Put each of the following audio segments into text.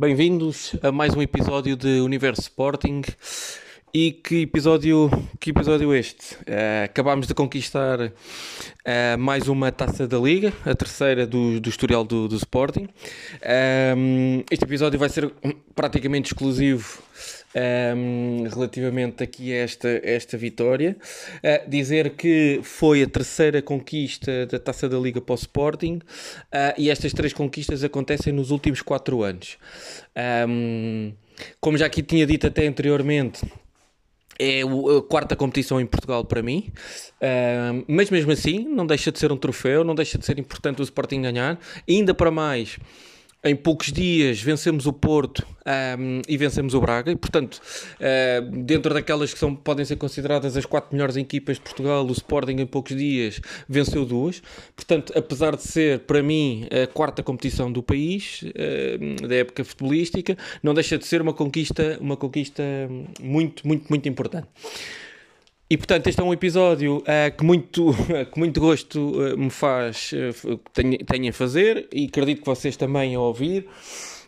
Bem-vindos a mais um episódio de Universo Sporting. E que episódio, que episódio este? Uh, acabámos de conquistar uh, mais uma taça da Liga, a terceira do, do historial do, do Sporting. Um, este episódio vai ser praticamente exclusivo um, relativamente aqui a esta, esta vitória. Uh, dizer que foi a terceira conquista da Taça da Liga para o Sporting uh, e estas três conquistas acontecem nos últimos quatro anos. Um, como já aqui tinha dito até anteriormente, é a quarta competição em Portugal para mim, uh, mas mesmo assim não deixa de ser um troféu, não deixa de ser importante o Sporting ganhar, ainda para mais em poucos dias vencemos o Porto um, e vencemos o Braga, e portanto, uh, dentro daquelas que são, podem ser consideradas as quatro melhores equipas de Portugal, o Sporting em poucos dias venceu duas. Portanto, apesar de ser para mim a quarta competição do país, uh, da época futebolística, não deixa de ser uma conquista, uma conquista muito, muito, muito importante. E portanto, este é um episódio uh, que, muito, que muito gosto uh, me faz uh, tenho, tenho a fazer e acredito que vocês também a ouvir.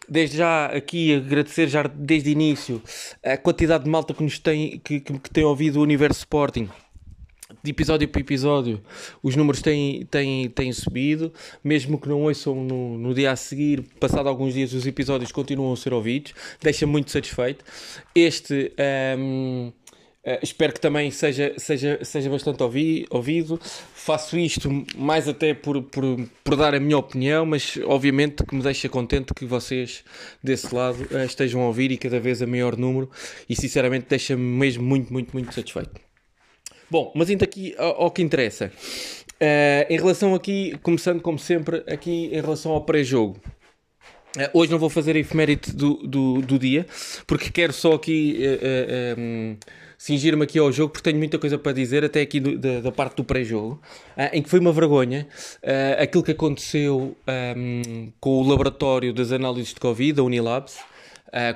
Desde já aqui agradecer já desde o início a quantidade de malta que nos tem, que, que, que tem ouvido o Universo Sporting de episódio para episódio os números têm, têm, têm subido, mesmo que não ouçam no, no dia a seguir, passado alguns dias os episódios continuam a ser ouvidos, deixa muito satisfeito. Este um, ehm, Uh, espero que também seja, seja, seja bastante ouvi, ouvido. Faço isto mais até por, por, por dar a minha opinião, mas obviamente que me deixa contente que vocês desse lado uh, estejam a ouvir e cada vez a maior número, e sinceramente deixa-me mesmo muito, muito, muito satisfeito. Bom, mas indo aqui ao, ao que interessa. Uh, em relação aqui, começando como sempre, aqui em relação ao pré-jogo. Hoje não vou fazer a efeméride do, do, do, dia, porque quero só aqui uh, uh, um, cingir-me aqui ao jogo, porque tenho muita coisa para dizer, até aqui do, da, da, parte do pré-jogo, em que foi uma vergonha aquilo que aconteceu um, com o laboratório das análises de Covid, a Unilabs.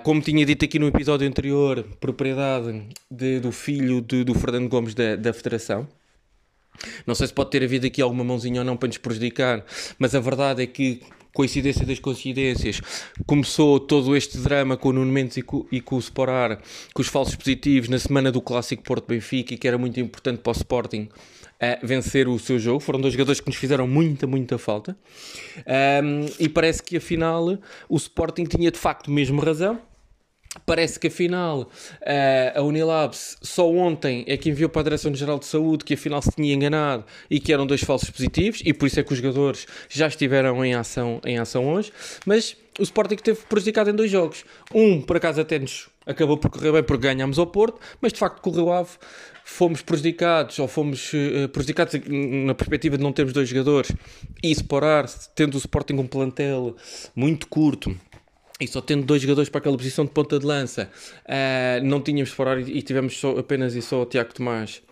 como tinha dito aqui no episódio anterior, propriedade de, do filho de, do Fernando Gomes da, da Federação. Não sei se pode ter havido aqui alguma mãozinha ou não para nos prejudicar, mas a verdade é que coincidência das coincidências, começou todo este drama com o Nuno Mendes e com, e com o Sporar, com os falsos positivos, na semana do Clássico Porto-Benfica, e que era muito importante para o Sporting uh, vencer o seu jogo. Foram dois jogadores que nos fizeram muita, muita falta. Um, e parece que afinal o Sporting tinha de facto mesmo razão Parece que afinal eh, a Unilabs só ontem é que enviou para a Direção-Geral de Saúde que afinal se tinha enganado e que eram dois falsos positivos e por isso é que os jogadores já estiveram em ação, em ação hoje. Mas o Sporting teve prejudicado em dois jogos. Um, por acaso, até nos acabou por correr bem porque ganhámos ao Porto, mas de facto correu ave. Fomos prejudicados, ou fomos uh, prejudicados na perspectiva de não termos dois jogadores e separar, tendo o Sporting um plantel muito curto e só tendo dois jogadores para aquela posição de ponta de lança, uh, não tínhamos fora e tivemos só, apenas e só o Tiago Tomás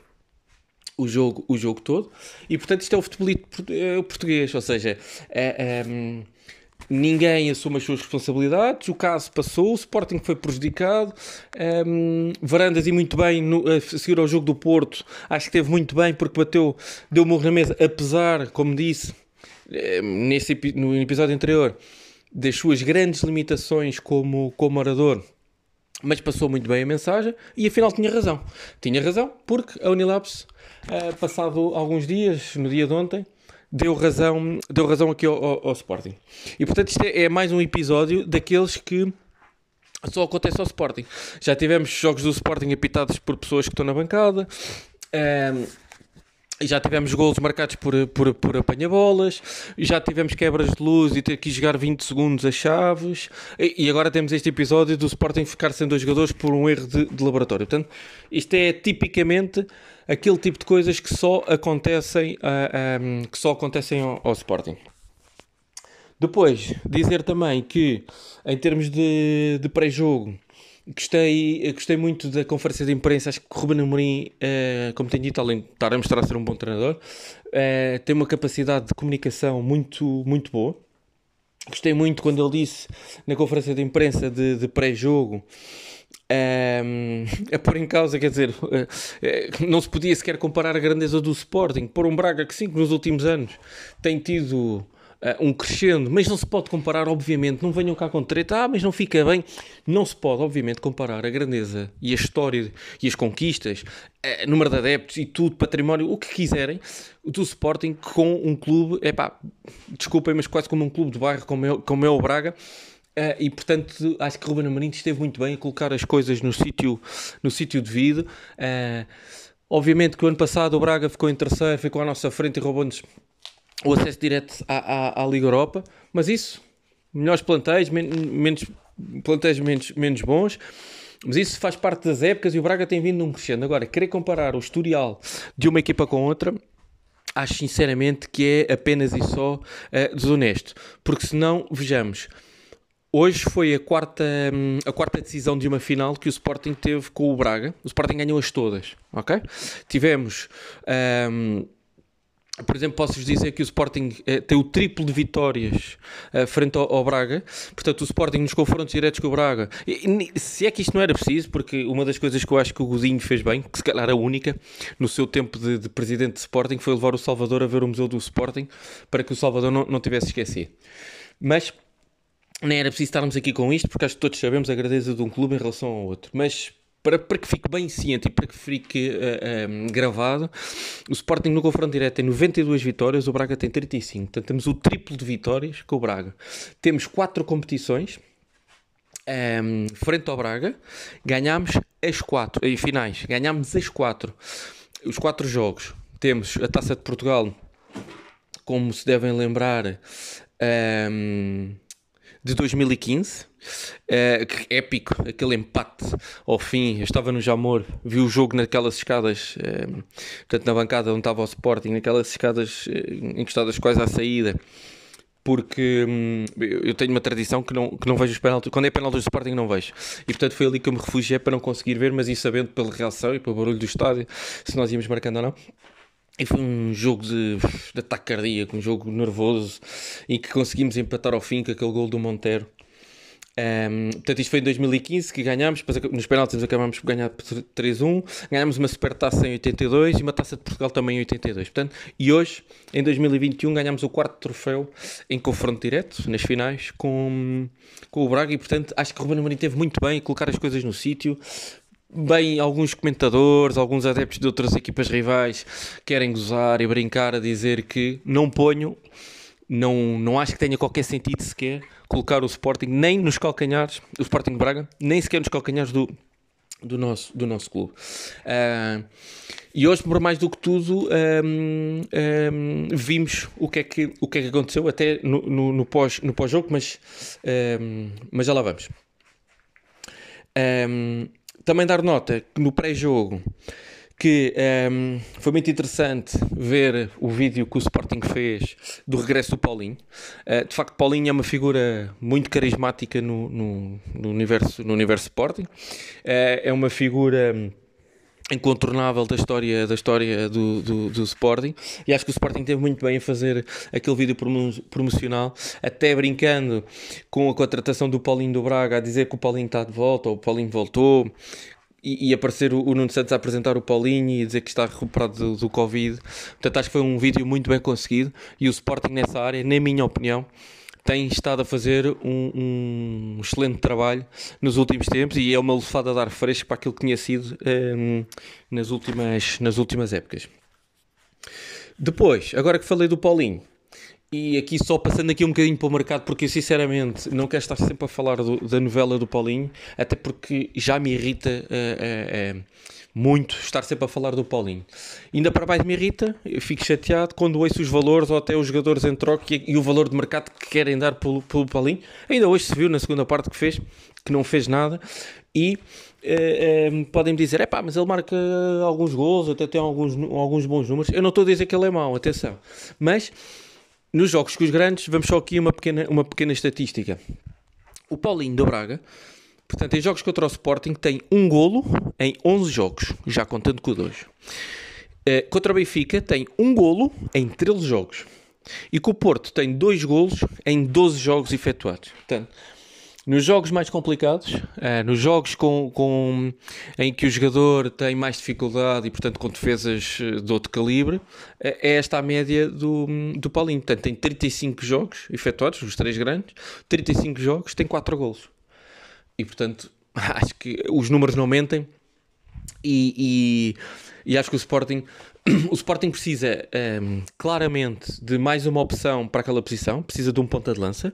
o jogo, o jogo todo. E portanto, isto é o futebol eh, português, ou seja, uh, um, ninguém assume as suas responsabilidades. O caso passou, o Sporting foi prejudicado. Um, Varandas, e muito bem, no, a seguir ao jogo do Porto, acho que teve muito bem porque bateu, deu morro na mesa, apesar, como disse nesse, no episódio anterior das suas grandes limitações como, como orador, mas passou muito bem a mensagem e afinal tinha razão. Tinha razão porque a Unilabs, uh, passado alguns dias, no dia de ontem, deu razão, deu razão aqui ao, ao, ao Sporting. E portanto isto é, é, mais um episódio daqueles que só acontece ao Sporting. Já tivemos jogos do Sporting apitados por pessoas que estão na bancada. Um, já tivemos golos marcados por, por, por apanha-bolas, já tivemos quebras de luz e ter que jogar 20 segundos a chaves, e, agora temos este episódio do Sporting ficar sem dois jogadores por um erro de, de, laboratório. Portanto, isto é tipicamente aquele tipo de coisas que só acontecem, ah, um, que só acontecem ao, ao Sporting. Depois, dizer também que, em termos de, de pré-jogo, Gostei, gostei muito da conferência de imprensa. Acho que o Ruben Amorim, uh, como tenho dito, além de estar a mostrar ser um bom treinador, uh, tem uma capacidade de comunicação muito, muito boa. Gostei muito quando ele disse na conferência de imprensa de, de pré-jogo um, ehm, a pôr em causa, quer dizer, uh, não se podia sequer comparar a grandeza do Sporting por um Braga que, sim, que nos últimos anos tem tido uh, um crescendo, mas não se pode comparar, obviamente, não venham cá com treta, ah, mas não fica bem. Não se pode, obviamente, comparar a grandeza e a história e as conquistas, uh, número de adeptos e tudo, património, o que quiserem, do Sporting com um clube, é pá, desculpem, mas quase como um clube de bairro como é, como é o Braga. Uh, e portanto acho que Ruben Amorim esteve muito bem a colocar as coisas no sítio no sítio devido. Uh, obviamente que o ano passado o Braga ficou em terceiro, ficou à nossa frente e roubou-nos o acesso direto à, à, à, Liga Europa, mas isso, melhores plantéis, men menos, plantéis menos, menos bons, mas isso faz parte das épocas e o Braga tem vindo um crescendo. Agora, querer comparar o historial de uma equipa com outra, acho sinceramente que é apenas e só uh, desonesto, porque senão, vejamos, Hoje foi a quarta, hum, a quarta decisão de uma final que o Sporting teve com o Braga. O Sporting ganhou-as todas, ok? Tivemos um, por exemplo, posso-vos dizer que o Sporting eh, tem o triplo de vitórias eh, frente ao, ao, Braga. Portanto, o Sporting nos confrontos diretos com o Braga. E, se é que isto não era preciso, porque uma das coisas que eu acho que o Godinho fez bem, que se calhar a única, no seu tempo de, de presidente de Sporting, foi levar o Salvador a ver o Museu do Sporting para que o Salvador não, não tivesse esquecido. Mas nem era preciso estarmos aqui com isto, porque acho que todos sabemos a grandeza de um clube em relação ao outro. Mas para, para que fique bem ciente e para que fique uh, eh, gravado, o Sporting no confronto direto tem 92 vitórias, o Braga tem 35. Portanto, temos o triplo de vitórias com o Braga. Temos quatro competições. Um, ehm, frente ao Braga, ganhámos as quatro, em finais, ganhámos as quatro, os quatro jogos. Temos a Taça de Portugal, como se devem lembrar, um, ehm, de 2015. Uh, épico, aquele empate ao fim. Eu estava no Jamor, vi o jogo naquelas escadas, uh, portanto, na bancada onde estava o Sporting, naquelas escadas uh, encostadas quase à saída. Porque hum, eu tenho uma tradição que não, que não vejo os penaltis. Quando é penaltis do Sporting, não vejo. E portanto foi ali que eu me refugiei para não conseguir ver, mas ir sabendo pela reação e pelo barulho do estádio se nós íamos marcando ou não. E foi um jogo de, de ataque cardíaco, um jogo nervoso, em que conseguimos empatar ao fim com aquele gol do Montero. Um, portanto, isto foi em 2015 que ganhámos, depois nos penaltis acabámos por ganhar 3-1, ganhámos uma super taça em 82 e uma taça de Portugal também em 82. Portanto, e hoje, em 2021, ganhámos o quarto troféu em confronto direto, nas finais, com, com o Braga. E portanto, acho que o Ruben Amorim teve muito bem colocar as coisas no sítio bem alguns comentadores, alguns adeptos de outras equipas rivais querem gozar e brincar a dizer que não ponho, não, não acho que tenha qualquer sentido sequer colocar o Sporting nem nos calcanhares, o Sporting Braga, nem sequer nos calcanhares do, do, nosso, do nosso clube. Uh, e hoje, por mais do que tudo, um, um, vimos o que, é que, o que é que aconteceu até no, no, no pós-jogo, no pós mas, um, mas já lá vamos. Um, também dar nota que no pré-jogo que um, ehm, foi muito interessante ver o vídeo que o Sporting fez do regresso do Paulinho. Uh, de facto, Paulinho é uma figura muito carismática no, no, no universo, no universo Sporting. Uh, é uma figura incontornável da história, da história do, do, do, Sporting. E acho que o Sporting teve muito bem a fazer aquele vídeo promocional até brincando com a contratação do Paulinho do Braga a dizer que o Paulinho está de volta ou o Paulinho voltou e, e aparecer o, o Nuno Santos a apresentar o Paulinho e dizer que está recuperado do, do Covid. Portanto acho que foi um vídeo muito bem conseguido e o Sporting nessa área, na minha opinião tem estado a fazer um, um, excelente trabalho nos últimos tempos e é uma lufada de ar fresco para aquilo que tinha sido um, ehm, nas, últimas, nas últimas épocas. Depois, agora que falei do Paulinho, e aqui só passando aqui um bocadinho para o mercado, porque eu sinceramente não quero estar sempre a falar do, da novela do Paulinho, até porque já me irrita uh, uh, uh, muito estar sempre a falar do Paulinho. Ainda para mais me irrita, eu fico chateado quando ouço os valores ou até os jogadores em troca e, e o valor de mercado que querem dar pelo, pelo Paulinho. Ainda hoje se viu na segunda parte que fez, que não fez nada, e podem-me dizer, é pá, mas ele marca alguns gols, até tem alguns, alguns bons números. Eu não estou a dizer que ele é mau, atenção, mas nos jogos com os grandes, vamos só aqui uma pequena, uma pequena estatística. O Paulinho do Braga, portanto, em jogos contra o Sporting, tem um golo em 11 jogos, já contando com dois. Uh, contra o Benfica, tem um golo em 13 jogos. E com o Porto, tem dois golos em 12 jogos efetuados. Portanto, nos jogos mais complicados, uh, nos jogos com, com, em que o jogador tem mais dificuldade e, portanto, com defesas eh, de outro calibre, é esta a média do, do Paulinho. Portanto, tem 35 jogos efetuados, os três grandes, 35 jogos, tem 4 golos. E, portanto, acho que os números não mentem e, e, e acho que o Sporting o Sporting precisa um, ehm, claramente de mais uma opção para aquela posição, precisa de um ponta de lança.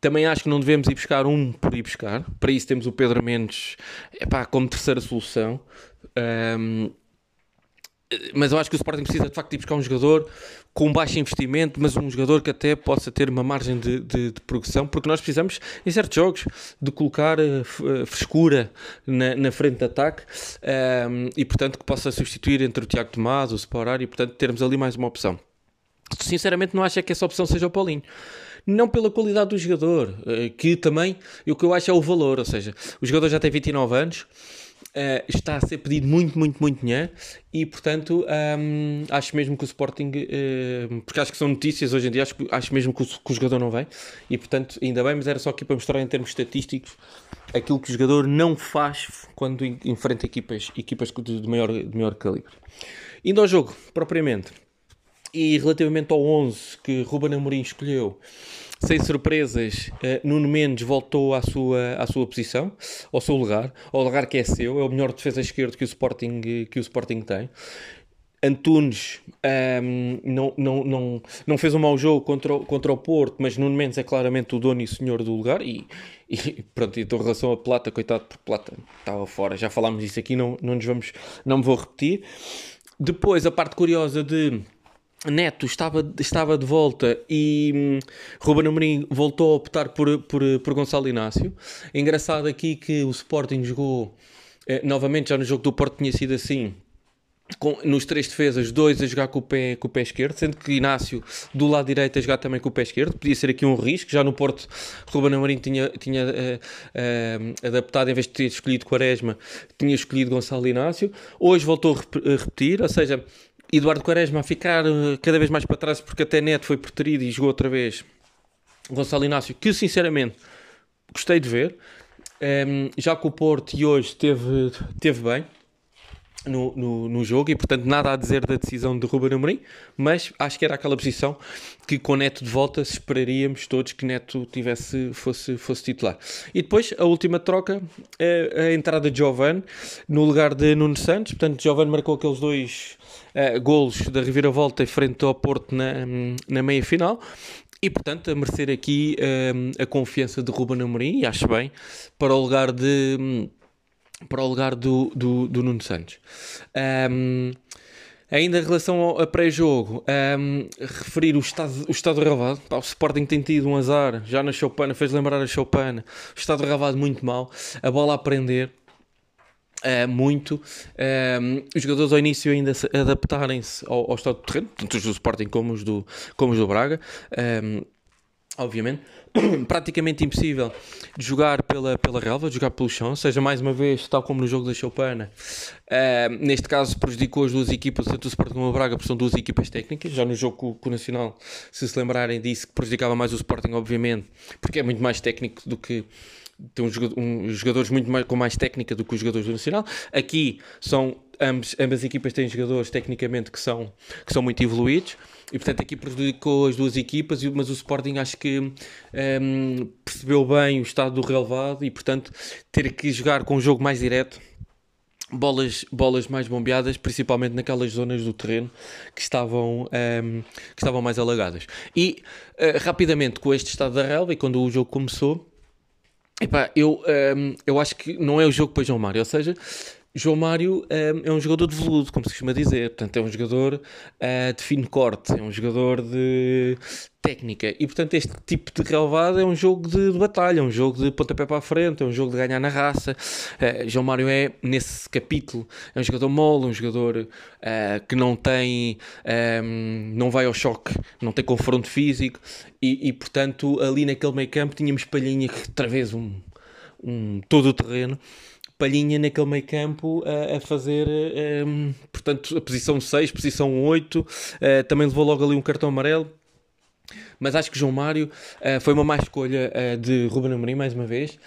Também acho que não devemos ir buscar um por ir buscar. Para isso temos o Pedro Mendes epá, como terceira solução. Um, ehm, mas eu acho que o Sporting precisa de facto ir buscar um jogador com baixo investimento, mas um jogador que até possa ter uma margem de, de, de progressão, porque nós precisamos, em certos jogos, de colocar uh, frescura na, na, frente de ataque um, ehm, e, portanto, que possa substituir entre o Tiago Tomás, o Sporar e, portanto, termos ali mais uma opção. Sinceramente, não acho que essa opção seja o Paulinho não pela qualidade do jogador, eh, que também o que eu acho é o valor, ou seja, o jogador já tem 29 anos, Uh, está a ser pedido muito, muito, muito dinheiro e, portanto, um, acho mesmo que o Sporting, uh, porque acho que são notícias hoje em dia, acho, acho mesmo que o, que o, jogador não vem e, portanto, ainda bem, mas era só aqui para mostrar em termos estatísticos aquilo que o jogador não faz quando enfrenta equipas, equipas de, maior, de maior calibre. Indo ao jogo, propriamente, e relativamente ao 11 que Ruben Amorim escolheu, sem surpresas, uh, Nuno Mendes voltou à sua, à sua posição, ao seu lugar, ao lugar que é seu, é o melhor defesa esquerdo que o Sporting, que o Sporting tem. Antunes um, ehm, não, não, não, não fez um mau jogo contra o, contra o Porto, mas Nuno Mendes é claramente o dono e senhor do lugar. E, e pronto, em relação a Plata, coitado, porque Plata estava fora, já falámos disso aqui, não, não, nos vamos, não me vou repetir. Depois, a parte curiosa de Neto estava, estava de volta e hum, Ruben Amorim voltou a optar por, por, por Gonçalo Inácio. Engraçado aqui que o Sporting jogou eh, novamente, já no jogo do Porto tinha sido assim, com, nos três defesas, dois a jogar com o, pé, com o pé esquerdo, sendo que Inácio do lado direito a jogar também com o pé esquerdo. Podia ser aqui um risco. Já no Porto, Ruben Amorim tinha, tinha uh, uh, adaptado, em vez de ter escolhido Quaresma, tinha escolhido Gonçalo Inácio. Hoje voltou a repetir, ou seja, Eduardo Quaresma a ficar eh, cada vez mais para trás porque até Neto foi preterido e jogou outra vez. Gonçalo Inácio, que sinceramente gostei de ver. Um, ehm, já que o Porto e hoje teve, teve bem no, no, no, jogo e portanto nada a dizer da decisão de Ruben Amorim, mas acho que era aquela posição que com Neto de volta esperaríamos todos que Neto tivesse, fosse, fosse titular. E depois a última troca, a, a entrada de Giovanni no lugar de Nuno Santos, portanto Giovanni marcou aqueles dois uh, golos da reviravolta em frente ao Porto na, na meia final. E portanto, a merecer aqui uh, a confiança de Ruben Amorim, e acho bem, para o lugar de para o lugar do, do, do Nuno Santos. Um, ainda em relação ao pré-jogo, um, referir o estado, o estado relevado. o Sporting tem tido um azar, já na Choupana, fez lembrar a Choupana. O estado relevado muito mal, a bola a prender. Uh, muito. Os jogadores ao início ainda adaptarem-se ao, ao, estado do terreno, tanto os do Sporting como os do, como os do Braga, obviamente. Praticamente impossível de jogar pela, pela relva, de jogar pelo chão, seja mais uma vez, tal como no jogo da Choupana, neste caso prejudicou as duas equipas, tanto o Sporting como o Braga, porque são duas equipas técnicas. Já no jogo com, o Nacional, se se lembrarem, disse que prejudicava mais o Sporting, obviamente, porque é muito mais técnico do que tem uns um, jogadores muito mais, com mais técnica do que os jogadores do Nacional. Aqui são ambos, ambas equipas têm jogadores tecnicamente que são, que são muito evoluídos e portanto aqui prejudicou as duas equipas, mas o Sporting acho que um, percebeu bem o estado do relevado e portanto ter que jogar com um jogo mais direto bolas, bolas mais bombeadas, principalmente naquelas zonas do terreno que estavam, um, que estavam mais alagadas. E uh, rapidamente, com este estado da relva, e quando o jogo começou, Epá, eu, um, eu acho que não é o jogo para João Mário, ou seja, João Mário um, é um jogador de veludo, como se costuma dizer, portanto é um jogador uh, de fino corte, é um jogador de técnica. E portanto este tipo de relevado é um jogo de, de, batalha, é um jogo de pontapé para a frente, é um jogo de ganhar na raça. Uh, João Mário é, nesse capítulo, é um jogador mole, um jogador uh, que não tem, um, não vai ao choque, não tem confronto físico. E, e portanto ali naquele meio campo tínhamos Palhinha que outra vez um, um todo o terreno Palhinha naquele meio campo a, a fazer, um, portanto, a posição 6, posição 8, uh, também levou logo ali um cartão amarelo. Mas acho que João Mário uh, foi uma má escolha uh, de Ruben Amorim, mais uma vez, uh,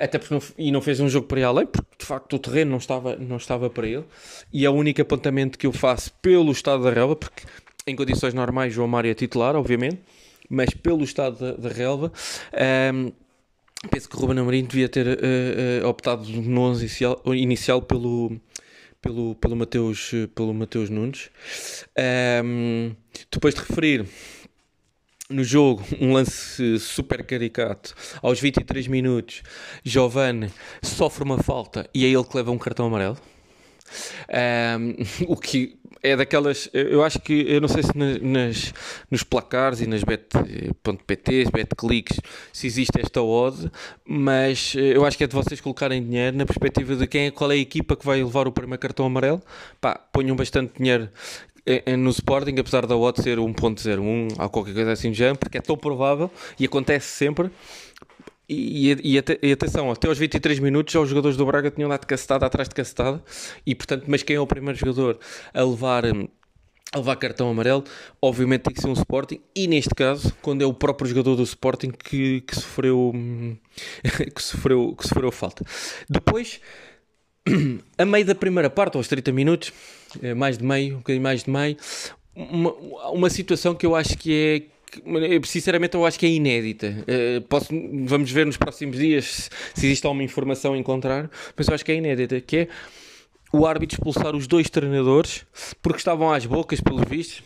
até porque não, e não fez um jogo para ir além, porque de facto o terreno não estava, não estava para ele. E é o único apontamento que eu faço pelo estado da relva, porque em condições normais João Mário é titular, obviamente, mas pelo estado da, da relva. Um, ehm, penso que Ruben Amorim devia ter optado no 11 inicial, inicial pelo, pelo, pelo, Mateus, pelo Mateus Nunes. Um, depois de referir no jogo, um lance super caricato. Aos 23 minutos, Giovanni sofre uma falta e é ele que leva um cartão amarelo. Um, o que é daquelas. Eu acho que. Eu não sei se nas, nos placares e nas bet.pts, betclicks, se existe esta odd, mas eh, eu acho que é de vocês colocarem dinheiro na perspectiva de quem é, qual é a equipa que vai levar o primeiro cartão amarelo. Pá, ponham bastante dinheiro no Sporting, apesar da odd ser 1.01 ou qualquer coisa assim género, porque é tão provável e acontece sempre. E, e, e, atenção, até aos 23 minutos já os jogadores do Braga tinham dado castada atrás de castada, e portanto, mas quem é o primeiro jogador a levar, a levar cartão amarelo? Obviamente tem que ser um Sporting, e neste caso, quando é o próprio jogador do Sporting que, que sofreu, que, sofreu, que sofreu falta. Depois, a meio da primeira parte, aos 30 minutos, eh, mais de meio, um bocadinho mais de meio, uma, uma situação que eu acho que é sinceramente eu acho que é inédita. Uh, posso, vamos ver nos próximos dias se existe alguma informação a encontrar, mas eu acho que é inédita, que é o árbitro expulsar os dois treinadores porque estavam às bocas, pelos vistos,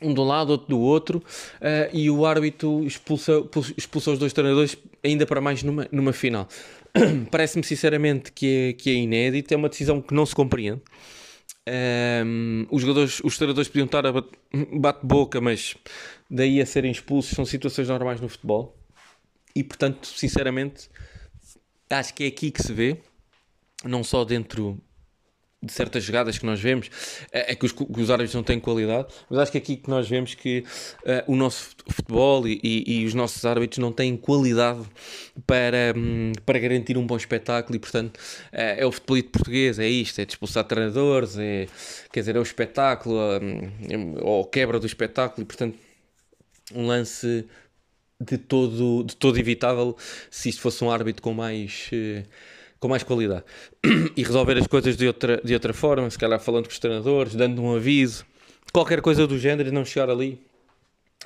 um de um lado, outro do outro, uh, e o árbitro expulsa, expulsa os dois treinadores ainda para mais numa, numa final. Parece-me sinceramente que é, que é inédito, é uma decisão que não se compreende. Um, os jogadores, os treinadores podiam estar a bate-boca, mas daí a serem expulsos são situações normais no futebol. E portanto, sinceramente, acho que é aqui que se vê, não só dentro de certas jogadas que nós vemos é, é que, os, que os árbitros não têm qualidade, mas acho que é aqui que nós vemos que uh, o nosso futebol e, e, e, os nossos árbitros não têm qualidade para, um, para garantir um bom espetáculo e, portanto, uh, é o futebol português, é isto, é de expulsar treinadores, é, quer dizer, é o espetáculo um, ou quebra do espetáculo e, portanto, um lance de todo, de todo evitável se isto fosse um árbitro com mais... Uh, com mais qualidade e resolver as coisas de outra, de outra forma, se calhar falando com os treinadores, dando um aviso, qualquer coisa do género e não chegar ali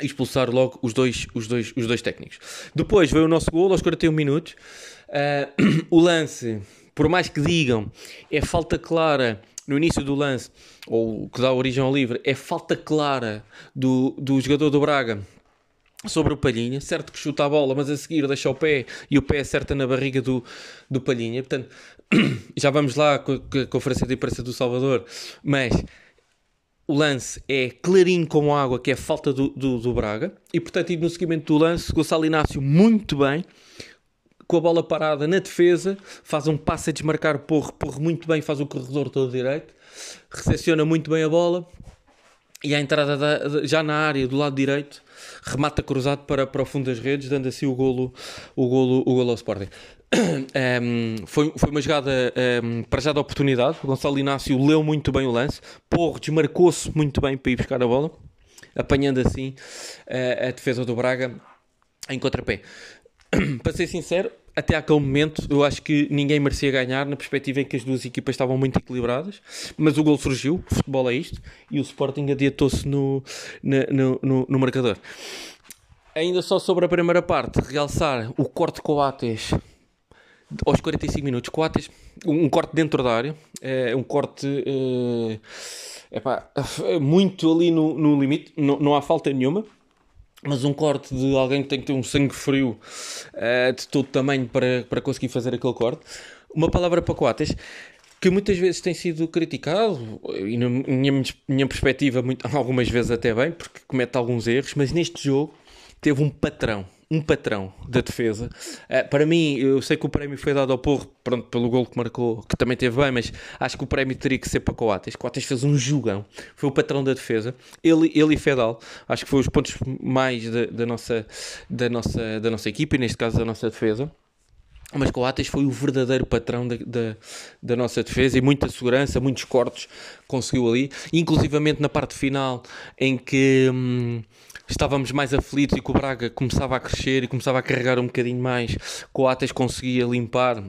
e expulsar logo os dois, os dois, os dois técnicos. Depois veio o nosso gol aos 41 minutos. Uh, o lance, por mais que digam, é falta clara no início do lance, ou que dá origem ao livre, é falta clara do, do jogador do Braga sobre o Palhinha, certo que chuta a bola, mas a seguir deixa o pé e o pé acerta na barriga do, do Palhinha. Portanto, já vamos lá com a conferência de imprensa do Salvador, mas o lance é clarinho como água, que é falta do, do, do Braga, e portanto, no seguimento do lance, Gonçalo Inácio muito bem, com a bola parada na defesa, faz um passe a desmarcar Porro, Porro muito bem, faz o corredor todo direito, recepciona muito bem a bola, e a entrada da, já na área do lado direito remata cruzado para, para o fundo das redes, dando assim o golo, o golo, o golo ao Sporting. Um, foi, foi uma jogada um, para já da oportunidade. O Gonçalo Inácio leu muito bem o lance, Porro desmarcou-se muito bem para ir buscar a bola, apanhando assim uh, a defesa do Braga em contrapé. para ser sincero, até aquele momento eu acho que ninguém merecia ganhar na perspectiva em que as duas equipas estavam muito equilibradas, mas o gol surgiu, o futebol é isto, e o Sporting adiantou-se no, no, no, no, marcador. Ainda só sobre a primeira parte, realçar o corte Coates aos 45 minutos. Coates, um corte dentro da área, é um corte é, epá, muito ali no, no limite, não, não há falta nenhuma mas um corte de alguém que tem que ter um sangue frio uh, de todo tamanho para, para conseguir fazer aquele corte. Uma palavra para Coates que muitas vezes tem sido criticado, e na minha, minha perspectiva, muito, algumas vezes até bem, porque comete alguns erros, mas neste jogo teve um patrão um patrão da defesa. Uh, para mim, eu sei que o prémio foi dado ao Porro pronto, pelo gol que marcou, que também teve bem, mas acho que o prémio teria que ser para Coates. Coates fez um jugão, foi o patrão da defesa. Ele, ele e Fedal, acho que foi os pontos mais da, da, nossa, da, nossa, da nossa equipa, e neste caso da nossa defesa. Mas Coates foi o verdadeiro patrão da, da, da, nossa defesa e muita segurança, muitos cortes conseguiu ali, inclusivamente na parte final em que hum, estávamos mais aflitos e que o Braga começava a crescer e começava a carregar um bocadinho mais, Coates conseguia limpar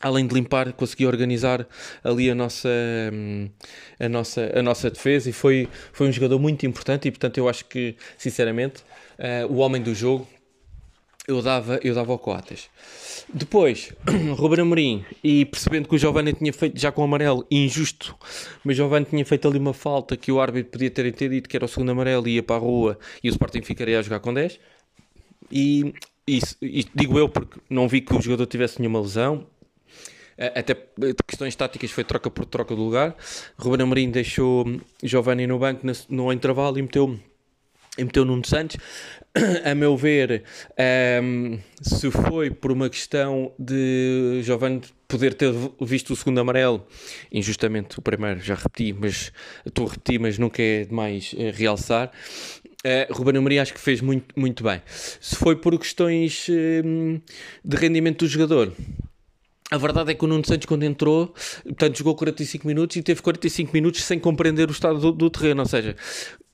além de limpar, conseguia organizar ali a nossa, hum, a nossa, a nossa defesa e foi, foi um jogador muito importante e portanto eu acho que, sinceramente, uh, o homem do jogo eu dava, eu dava ao Coates. Depois, Ruben Amorim, e percebendo que o Giovanni tinha feito, já com o amarelo, injusto, mas o Giovanni tinha feito ali uma falta que o árbitro podia ter entendido que era o segundo amarelo e ia para a rua e o Sporting ficaria a jogar com 10. E, e, e digo eu porque não vi que o jogador tivesse nenhuma lesão, até questões táticas foi troca por troca de lugar. Ruben Amorim deixou Giovanni no banco no intervalo e meteu e meteu Nuno Santos. A meu ver, um, se foi por uma questão de Giovanni poder ter visto o segundo amarelo, injustamente o primeiro, já repeti, mas estou a repetir, mas nunca é demais uh, realçar. Uh, Ruben acho que fez muito, muito bem. Se foi por questões uh, de rendimento do jogador, a verdade é que o Nuno Santos, quando entrou, portanto, jogou 45 minutos e teve 45 minutos sem compreender o estado do, do terreno. Ou seja,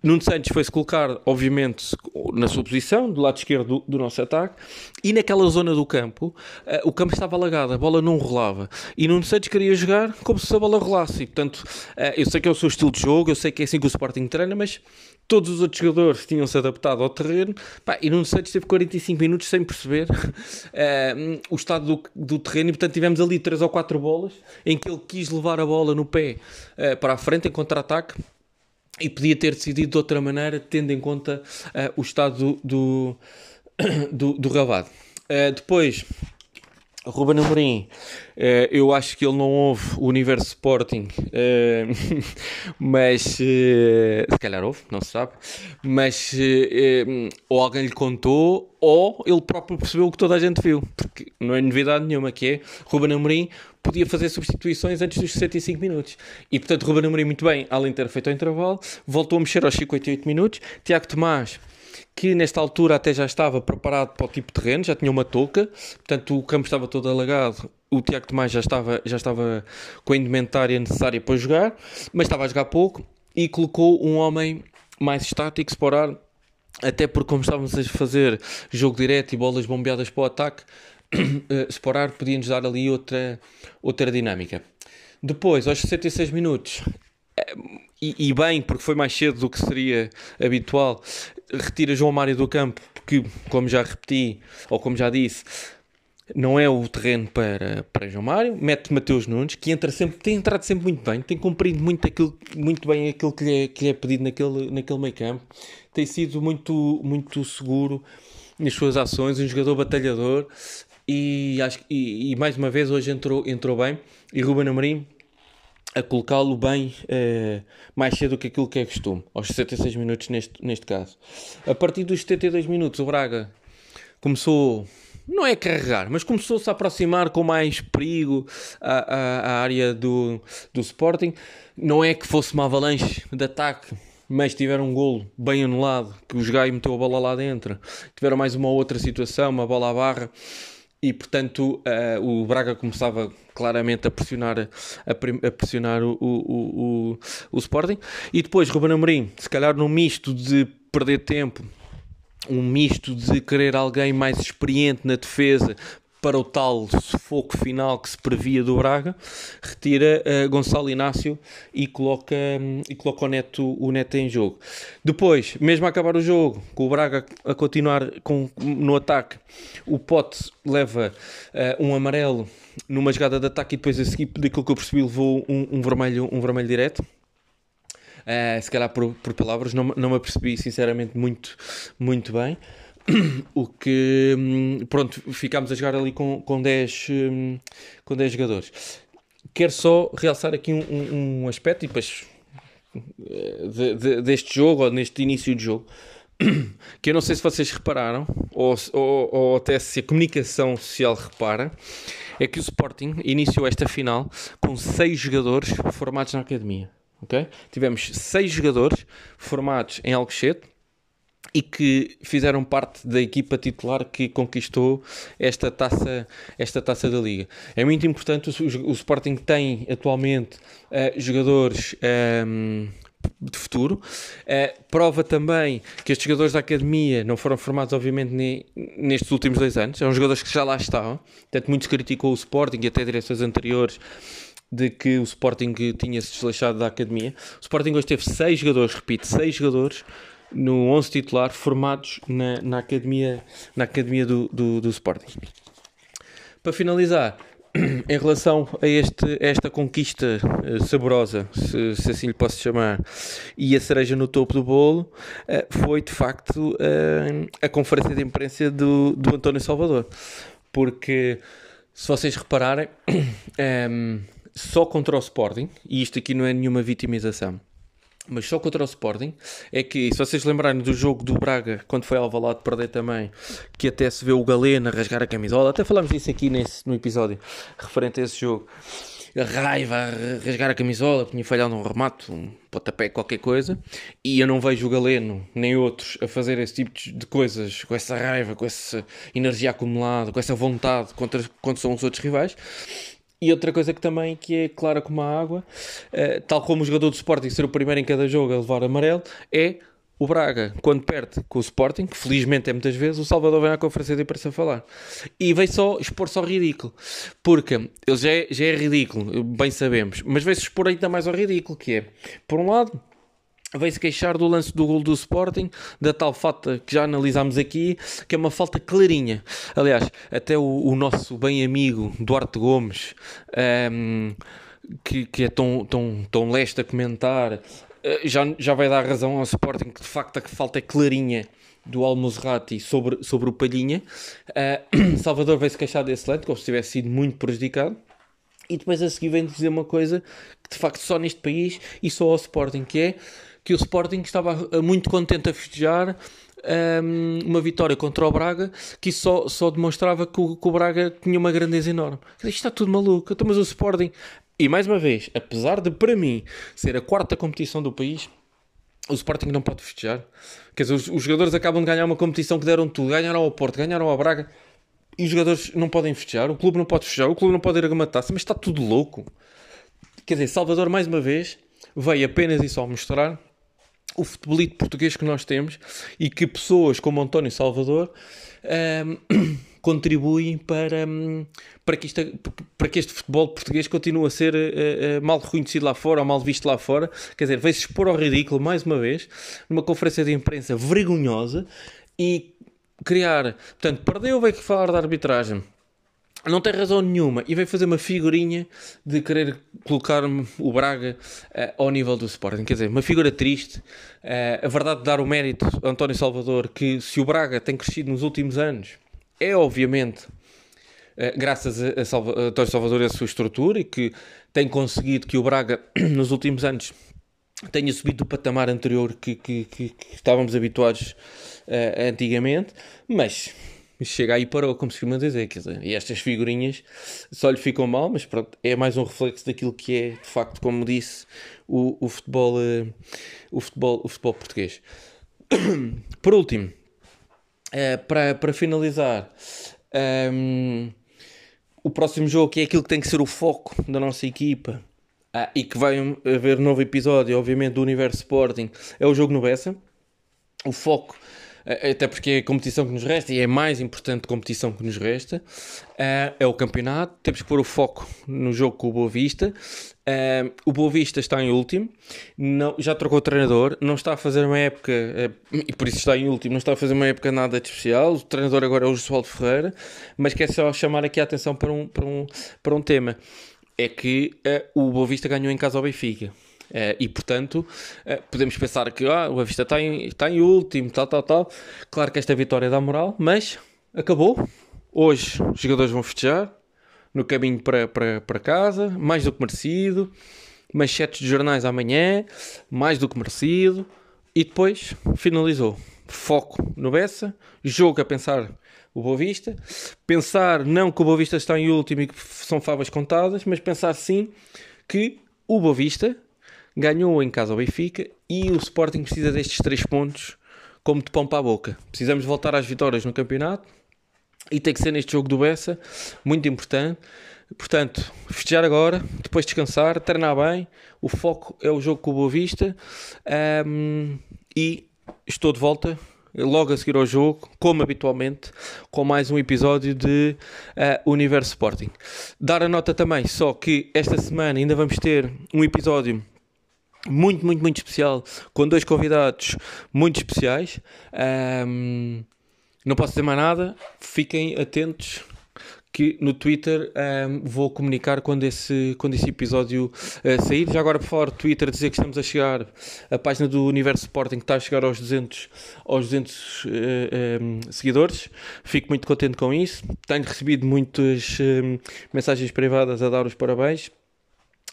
Nuno Santos foi-se colocar, obviamente, na sua posição, do lado esquerdo do, do nosso ataque, e naquela zona do campo, uh, o campo estava alagado, a bola não rolava. E Nuno Santos queria jogar como se a bola rolasse. E, portanto, uh, eu sei que é o seu estilo de jogo, eu sei que é assim que o Sporting treina, mas todos os outros jogadores tinham-se adaptado ao terreno, pá, e Nuno Santos teve 45 minutos sem perceber uh, o estado do, do, terreno, e portanto tivemos ali 3 ou 4 bolas, em que ele quis levar a bola no pé para a frente, em contra-ataque, e podia ter decidido de outra maneira, tendo em conta uh, o estado do, do, do, do Uh, depois, Ruben Amorim, uh, eu acho que ele não ouve o Universo Sporting, mas se calhar ouve, não se sabe, mas ou alguém lhe contou ou ele próprio percebeu o que toda a gente viu, porque não é novidade nenhuma, que é Ruben Amorim podia fazer substituições antes dos 65 minutos. E portanto, Ruben Amorim, muito bem, além de ter feito o intervalo, voltou a mexer aos 58 minutos. Tiago Tomás, que nesta altura até já estava preparado para o tipo de terreno, já tinha uma touca, portanto o campo estava todo alagado. O Tiago Tomás já estava, já estava com a indumentária necessária para jogar, mas estava a jogar pouco e colocou um homem mais estático, separar, até porque como estávamos a fazer jogo direto e bolas bombeadas para o ataque, uh, Sporar podia-nos dar ali outra, outra dinâmica. Depois, aos 66 minutos, eh, e, e, bem, porque foi mais cedo do que seria habitual, retira João Mário do campo, porque, como já repeti, ou como já disse, não é o terreno para, para João Mário, mete Mateus Nunes, que entra sempre, tem entrado sempre muito bem, tem cumprido muito, aquilo, muito bem aquilo que lhe, é, que lhe é pedido naquele, naquele meio campo, tem sido muito, muito seguro nas suas ações, um jogador batalhador, e, acho, e, e, mais uma vez hoje entrou, entrou bem e Ruben Amorim a colocá-lo bem uh, mais cedo do que aquilo que é costume, aos 66 minutos neste, neste caso. A partir dos 72 minutos o Braga começou, não é carregar, mas começou-se a aproximar com mais perigo à, área do, do Sporting. Não é que fosse uma avalanche de ataque, mas tiveram um golo bem anulado, que o Gai meteu a bola lá dentro. Tiveram mais uma outra situação, uma bola à barra e portanto uh, o Braga começava claramente a pressionar, a, a pressionar o, o, o, o, Sporting. E depois Ruben Amorim, se calhar num misto de perder tempo um misto de querer alguém mais experiente na defesa para o tal sufoco final que se previa do Braga, retira uh, Gonçalo Inácio e coloca, um, e coloca o, Neto, o Neto em jogo. Depois, mesmo a acabar o jogo, com o Braga a continuar com, no ataque, o Pote leva uh, um amarelo numa jogada de ataque e depois a seguir, daquilo que eu percebi, levou um, um vermelho, um vermelho direto. Uh, se calhar por, por palavras, não, não me apercebi sinceramente muito, muito bem. o que hum, pronto, ficámos a jogar ali com, com, 10, hum, com 10 jogadores. Quero só realçar aqui um, um, um aspecto e depois eh, de, de, deste jogo ou neste início de jogo que eu não sei se vocês repararam ou, ou, ou até se a comunicação social repara é que o Sporting iniciou esta final com 6 jogadores formados na academia. Okay? Tivemos 6 jogadores formados em Alcochete e que fizeram parte da equipa titular que conquistou esta taça, esta taça da Liga. É muito importante, o, o Sporting tem atualmente uh, jogadores um, ehm, de futuro. Uh, prova também que estes jogadores da academia não foram formados, obviamente, ne, nestes últimos dois anos. São jogadores que já lá estavam. Portanto, muitos criticou o Sporting e até direções anteriores de que o Sporting tinha-se desleixado da academia. O Sporting hoje teve seis jogadores, repito, seis jogadores no 11 titular formados na, na academia, na academia do, do, do Sporting. Para finalizar, em relação a, este, esta conquista uh, saborosa, se, se, assim lhe posso chamar, e a cereja no topo do bolo, uh, foi de facto uh, a conferência de imprensa do, do António Salvador. Porque, se vocês repararem, um, só contra o Sporting, e isto aqui não é nenhuma vitimização, mas só contra o Sporting é que, se vocês lembrarem do jogo do Braga, quando foi ao Valado perder também, que até se vê o Galeno rasgar a camisola, até falámos disso aqui nesse, no episódio referente a esse jogo. A raiva, a rasgar a camisola, tinha falhado um remate, um pontapé, qualquer coisa, e eu não vejo o Galeno nem outros a fazer esse tipo de coisas com essa raiva, com essa energia acumulada, com essa vontade contra, contra são os outros rivais. E outra coisa que também que é clara como a água, uh, tal como o jogador do Sporting ser o primeiro em cada jogo a levar amarelo, é o Braga, quando perde com o Sporting, que felizmente é muitas vezes, o Salvador vem à conferência de imprensa falar. E vem só expor-se ao ridículo. Porque ele já é, já é ridículo, bem sabemos, mas vem-se expor ainda mais ao ridículo, que é, por um lado, veio-se queixar do lance do gol do Sporting, da tal falta que já analisámos aqui, que é uma falta clarinha. Aliás, até o, o nosso bem amigo Duarte Gomes, um, ehm, que, que, é tão, tão, tão leste a comentar, eh, já, já vai dar razão ao Sporting que de facto a falta é clarinha do Almozrati sobre, sobre o Palhinha. Uh, Salvador veio-se queixar desse lance, como se tivesse sido muito prejudicado. E depois a seguir vem dizer uma coisa que de facto só neste país e só ao Sporting, que é que o Sporting estava eh, muito contente a festejar um, ehm, uma vitória contra o Braga que só, só demonstrava que o, que o Braga tinha uma grandeza enorme. Isto está tudo maluco. Então, mas o Sporting, e mais uma vez, apesar de para mim ser a quarta competição do país, o Sporting não pode festejar. Quer dizer, os, os jogadores acabam de ganhar uma competição que deram tudo, ganharam ao Porto, ganharam ao Braga. E os jogadores não podem festejar, o clube não pode festejar, o clube não pode ir a uma taça, mas está tudo louco. Quer dizer, Salvador, mais uma vez, veio apenas e só mostrar o futebolito português que nós temos e que pessoas como António Salvador um, contribuem para, um, para, que isto, para que este futebol português continue a ser uh, uh, mal reconhecido lá fora ou mal visto lá fora. Quer dizer, veio-se expor ao ridículo mais uma vez numa conferência de imprensa vergonhosa e criar. Portanto, perdeu, veio falar da arbitragem não tem razão nenhuma e veio fazer uma figurinha de querer colocar o Braga uh, ao nível do Sporting. Quer dizer, uma figura triste. Uh, a verdade de dar o mérito a António Salvador que se o Braga tem crescido nos últimos anos é obviamente uh, graças a, a, Salva, a António Salvador e a sua estrutura e que tem conseguido que o Braga nos últimos anos tenha subido do patamar anterior que, que, que, que estávamos habituados antigamente, mas chega aí para como se costuma dizer, quer dizer, e estas figurinhas só lhe ficam mal, mas pronto, é mais um reflexo daquilo que é, de facto, como disse, o, o, futebol, uh, o, futebol, o futebol português. Por último, uh, para, para finalizar, ehm, o próximo jogo, que é aquilo que tem que ser o foco da nossa equipa, uh, e que vai haver novo episódio, obviamente, do Universo Sporting, é o jogo no Bessa. O foco até porque é a competição que nos resta e é a mais importante competição que nos resta, uh, é o campeonato. Temos que pôr o foco no jogo com o Boa Vista. Uh, o Boa Vista está em último, não, já trocou o treinador, não está a fazer uma época, e por isso está em último, não está a fazer uma época nada de especial. O treinador agora é o Josualdo Ferreira, mas quer só chamar aqui a atenção para um, para um, para um tema: é que o Boa Vista ganhou em casa ao Benfica. Uh, e portanto, uh, podemos pensar que ah, o Avista está em, está em último, tal, tal, tal. Claro que esta vitória dá moral, mas acabou. Hoje os jogadores vão festejar no caminho para, para, para casa, mais do que merecido. Manchetes de jornais amanhã, mais do que merecido. E depois finalizou. Foco no Bessa, jogo a pensar o Boa Vista. Pensar não que o Boa Vista está em último e que são favas contadas, mas pensar sim que o Boa Vista ganhou em casa ao Benfica e o Sporting precisa destes três pontos como de pão para a boca. Precisamos voltar às vitórias no campeonato e tem que ser neste jogo do Bessa, muito importante. Portanto, festejar agora, depois descansar, treinar bem. O foco é o jogo com o Boa Vista. Um, e estou de volta logo a seguir ao jogo, como habitualmente, com mais um episódio de uh, Universo Sporting. Dar a nota também, só que esta semana ainda vamos ter um episódio muito, muito, muito especial, com dois convidados muito especiais. Um, não posso dizer mais nada, fiquem atentos que no Twitter um, vou comunicar quando esse, quando esse episódio uh, sair. Já agora, por do Twitter, dizer que estamos a chegar, a página do Universo Sporting está a chegar aos 200, aos 200 uh, um, seguidores. Fico muito contente com isso. Tenho recebido muitas mensagens privadas a dar os parabéns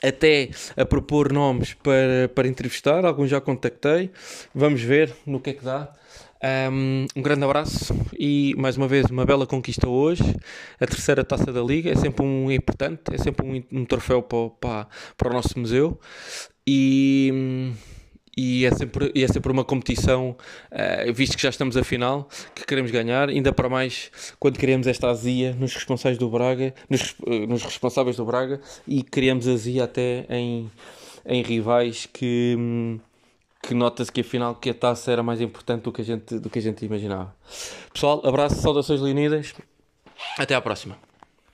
até a propor nomes para, para entrevistar, alguns já contactei, vamos ver no que é que dá. Um, um, grande abraço e mais uma vez uma bela conquista hoje. A terceira taça da Liga é sempre um importante, é sempre um, um troféu para, para, para o nosso museu. E e é sempre, e é sempre uma competição, uh, visto que já estamos a final, que queremos ganhar, ainda para mais quando criamos esta azia nos responsáveis do Braga, nos, uh, nos responsáveis do Braga e criamos azia até em, em rivais que, que nota-se que afinal que a taça era mais importante do que a gente, do que a gente imaginava. Pessoal, abraço, saudações leonidas, até à próxima.